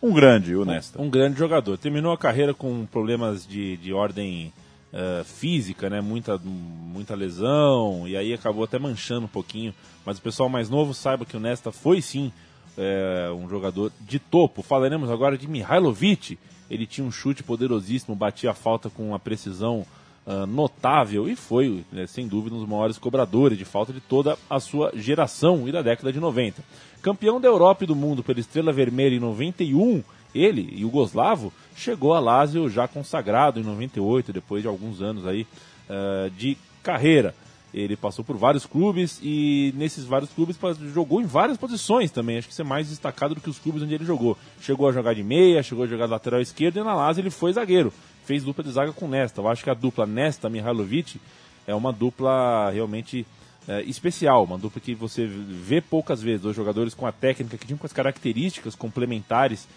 S3: Um grande, o Nesta.
S2: Um, um grande jogador. Terminou a carreira com problemas de, de ordem uh, física, né? Muita, muita lesão, e aí acabou até manchando um pouquinho. Mas o pessoal mais novo saiba que o Nesta foi sim é, um jogador de topo. Falaremos agora de Mihailovic. Ele tinha um chute poderosíssimo, batia a falta com uma precisão uh, notável e foi, né, sem dúvida, um dos maiores cobradores de falta de toda a sua geração e da década de 90. Campeão da Europa e do mundo pela Estrela Vermelha em 91, ele, Yugoslavo, chegou a Lazio já consagrado em 98, depois de alguns anos aí uh, de carreira. Ele passou por vários clubes e nesses vários clubes jogou em várias posições também. Acho que isso é mais destacado do que os clubes onde ele jogou. Chegou a jogar de meia, chegou a jogar de lateral esquerdo e na Lazio ele foi zagueiro. Fez dupla de zaga com Nesta. Eu acho que a dupla Nesta-Mihailovic é uma dupla realmente é, especial, uma dupla que você vê poucas vezes. Dois jogadores com a técnica, que tinham com as características complementares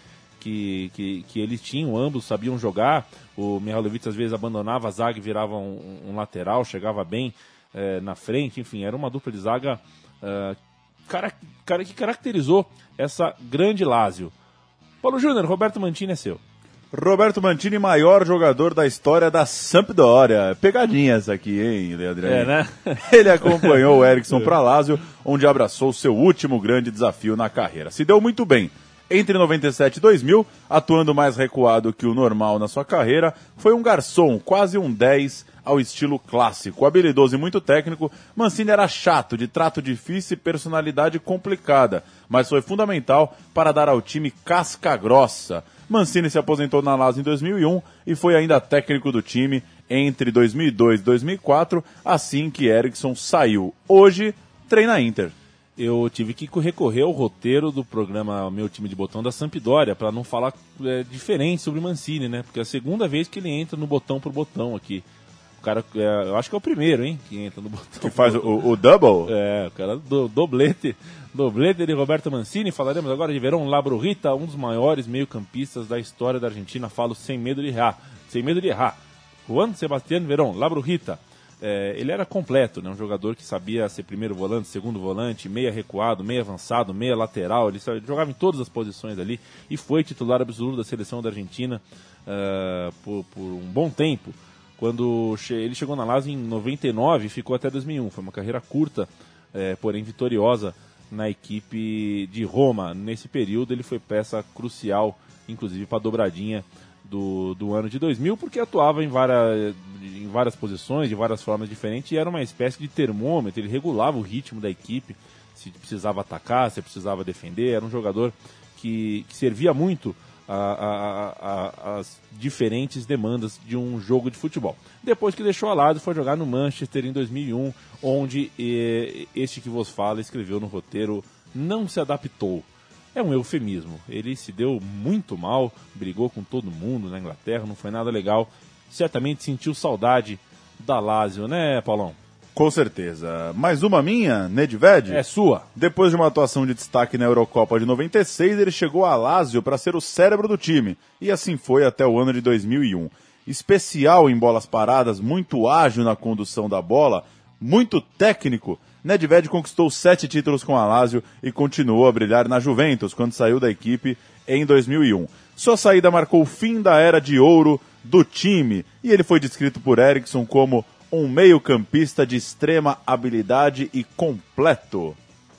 S2: que, que, que, eles tinham, ambos sabiam jogar. O Mihailovic às vezes abandonava a zaga e virava um, um lateral, chegava bem é, na frente, enfim, era uma dupla de zaga é, cara, cara, que caracterizou essa grande Lazio. Paulo Júnior, Roberto Mantini é seu.
S3: Roberto Mantini, maior jogador da história da Sampdoria. Pegadinhas aqui, hein, Leandro?
S2: É, né?
S3: Ele acompanhou o Ericsson para Lazio, onde abraçou seu último grande desafio na carreira. Se deu muito bem. Entre 97 e 2000, atuando mais recuado que o normal na sua carreira, foi um garçom, quase um 10 ao estilo clássico. Habilidoso e muito técnico, Mancini era chato, de trato difícil e personalidade complicada, mas foi fundamental para dar ao time casca grossa. Mancini se aposentou na Lazio em 2001 e foi ainda técnico do time entre 2002 e 2004, assim que Eriksson saiu. Hoje, treina Inter
S2: eu tive que recorrer ao roteiro do programa Meu Time de Botão da Sampdoria, para não falar é, diferente sobre Mancini, né? Porque é a segunda vez que ele entra no botão por botão aqui. O cara, é, eu acho que é o primeiro, hein, que entra no botão.
S3: Que faz o, o, double?
S2: É, o cara do doblete. Doblete de Roberto Mancini. Falaremos agora de Verão Labrurita, um dos maiores meio-campistas da história da Argentina. Falo sem medo de errar. Sem medo de errar. Juan Sebastián Verón, Labrurita é, ele era completo, né? um jogador que sabia ser primeiro volante, segundo volante, meia recuado, meia avançado, meia lateral, ele, jogava em todas as posições ali e foi titular absoluto da seleção da Argentina uh, por, por, um bom tempo. Quando che ele chegou na Lazio em 99 e ficou até 2001, foi uma carreira curta, é, porém vitoriosa na equipe de Roma. Nesse período ele foi peça crucial, inclusive para a dobradinha do, do ano de 2000, porque atuava em várias, em várias posições, de várias formas diferentes, e era uma espécie de termômetro, ele regulava o ritmo da equipe, se precisava atacar, se precisava defender, era um jogador que, que servia muito as diferentes demandas de um jogo de futebol. Depois que deixou a lado, foi jogar no Manchester em 2001, onde eh, este que vos fala escreveu no roteiro não se adaptou é um eufemismo. Ele se deu muito mal, brigou com todo mundo na Inglaterra, não foi nada legal. Certamente sentiu saudade da Lazio, né, Paulão?
S3: Com certeza. Mais uma minha, Nedved?
S2: É sua.
S3: Depois de uma atuação de destaque na Eurocopa de 96, ele chegou a Lazio para ser o cérebro do time. E assim foi até o ano de 2001. Especial em bolas paradas, muito ágil na condução da bola, muito técnico Nedved conquistou sete títulos com a Lazio e continuou a brilhar na Juventus quando saiu da equipe em 2001. Sua saída marcou o fim da era de ouro do time e ele foi descrito por Eriksson como um meio-campista de extrema habilidade e completo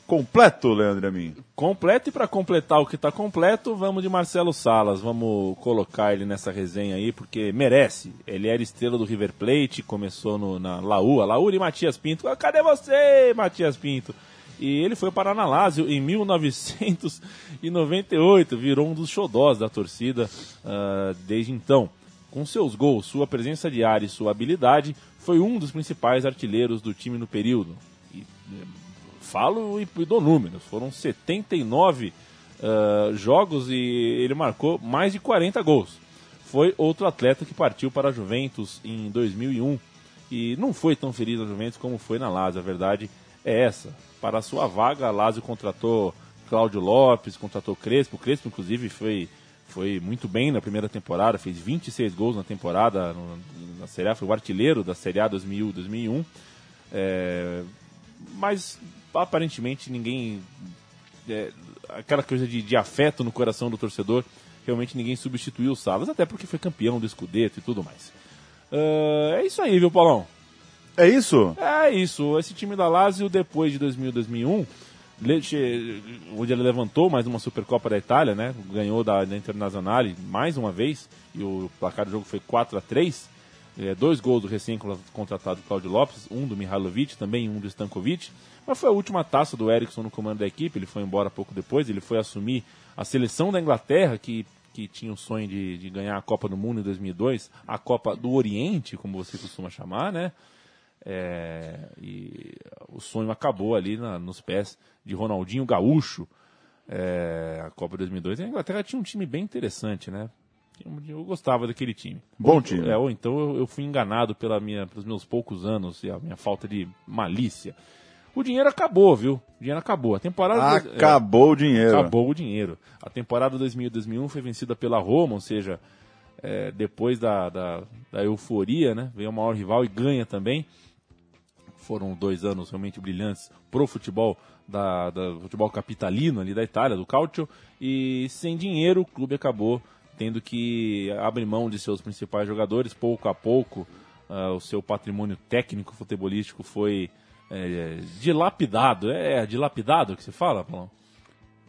S3: completo, Leandro Amin?
S2: Completo e para completar o que está completo, vamos de Marcelo Salas. Vamos colocar ele nessa resenha aí, porque merece. Ele era estrela do River Plate, começou no, na Laú, Laú e Matias Pinto. Ah, cadê você, Matias Pinto? E ele foi parar na Lazio em 1998, virou um dos xodós da torcida uh, desde então. Com seus gols, sua presença diária e sua habilidade, foi um dos principais artilheiros do time no período. E, falo e, e dou números. Foram 79 uh, ah, jogos e ele marcou mais de 40 gols. Foi outro atleta que partiu para a Juventus em 2001 e não foi tão feliz na Juventus como foi na Lazio. A verdade é essa. Para a sua vaga, a Lazio contratou Cláudio Lopes, contratou Crespo. Crespo, inclusive, foi, foi muito bem na primeira temporada, fez 26 gols na temporada no, na Série A, foi o artilheiro da Série A 2000-2001. É, mas aparentemente ninguém. É, aquela coisa de, de, afeto no coração do torcedor, realmente ninguém substituiu o Salas, até porque foi campeão do Scudetto e tudo mais. Uh, é isso aí, viu, Paulão?
S3: É isso?
S2: É isso. Esse time da Lazio, depois de 2000, 2001, onde ele levantou mais uma Supercopa da Itália, né? Ganhou da, da Internazionale mais uma vez, e o placar do jogo foi 4 a 3 é, dois gols do recém-contratado Claudio Lopes, um do Mihailovic, também um do Stankovic. Mas foi a última taça do Eriksson no comando da equipe, ele foi embora pouco depois, ele foi assumir a seleção da Inglaterra, que, que tinha o sonho de, de ganhar a Copa do Mundo em 2002, a Copa do Oriente, como você costuma chamar, né? É, e o sonho acabou ali na, nos pés de Ronaldinho Gaúcho. É, a Copa 2002. A Inglaterra tinha um time bem interessante, né? Eu gostava daquele time.
S3: Bom time.
S2: É, ou então eu, eu, fui enganado pela minha, pelos meus poucos anos e a minha falta de malícia. O dinheiro acabou, viu? O dinheiro acabou. A temporada
S3: acabou é, o dinheiro.
S2: Acabou o dinheiro. A temporada 2000-2001 foi vencida pela Roma, ou seja, é, depois da, da, da, euforia, né? Veio o maior rival e ganha também. Foram dois anos realmente brilhantes pro futebol da, da futebol capitalino ali da Itália, do Calcio. E sem dinheiro o clube acabou tendo que abrir mão de seus principais jogadores pouco a pouco. Uh, o seu patrimônio técnico futebolístico foi é, dilapidado. É, é dilapidado que se fala, Paulo?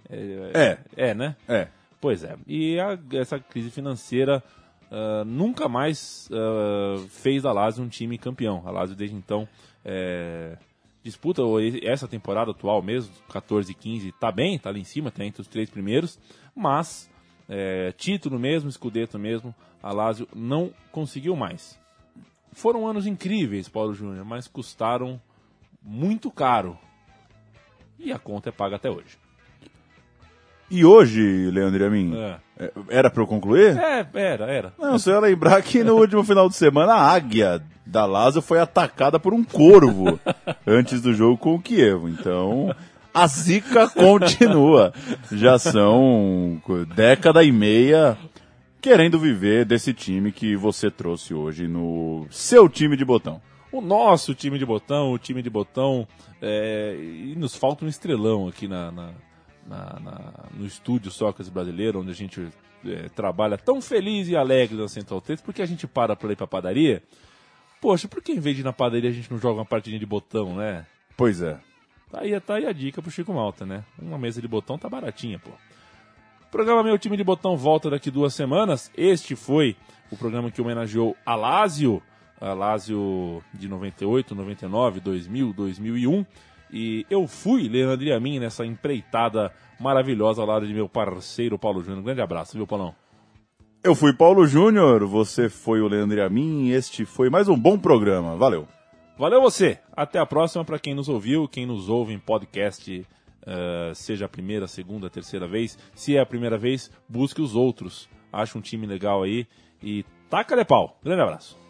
S3: É,
S2: é. É, né?
S3: É.
S2: Pois é. E a, essa crise financeira uh, nunca mais uh, fez da Lazio um time campeão. A Lazio desde então é, disputa essa temporada atual mesmo, 14 e 15, tá bem, tá lá em cima, tá entre os três primeiros, mas é, título mesmo, escudeto mesmo, a Lazio não conseguiu mais. Foram anos incríveis, Paulo Júnior, mas custaram muito caro. E a conta é paga até hoje.
S3: E hoje, Leandro e a mim,
S2: é.
S3: é era para eu concluir?
S2: É, era, era.
S3: Não, só ia lembrar que no último final de semana a águia da Lazio foi atacada por um corvo antes do jogo com o Kiev. Então, a zica continua. Já são década e meia querendo viver desse time que você trouxe hoje no seu time de botão.
S2: O nosso time de botão, o time de botão, é, e nos falta um estrelão aqui na, na, na, na no estúdio Sócrates Brasileiro, onde a gente é, trabalha tão feliz e alegre na Central 3, porque a gente para para ir para padaria. Poxa, por que em vez de ir na padaria a gente não joga uma partidinha de botão, né?
S3: Pois é.
S2: Tá aí, tá aí a dica pro Chico Malta, né? Uma mesa de botão tá baratinha, pô. programa Meu Time de Botão volta daqui duas semanas. Este foi o programa que homenageou a Lázio, a Lázio de 98, 99, 2000, 2001. E eu fui, Leandro e a mim, nessa empreitada maravilhosa ao lado de meu parceiro Paulo Júnior. Um grande abraço, viu, Paulão?
S3: Eu fui Paulo Júnior, você foi o Leandro e a mim, este foi mais um bom programa. Valeu!
S2: Valeu você. Até a próxima para quem nos ouviu, quem nos ouve em podcast, uh, seja a primeira, segunda, terceira vez. Se é a primeira vez, busque os outros. Acha um time legal aí e taca de pau. Grande abraço.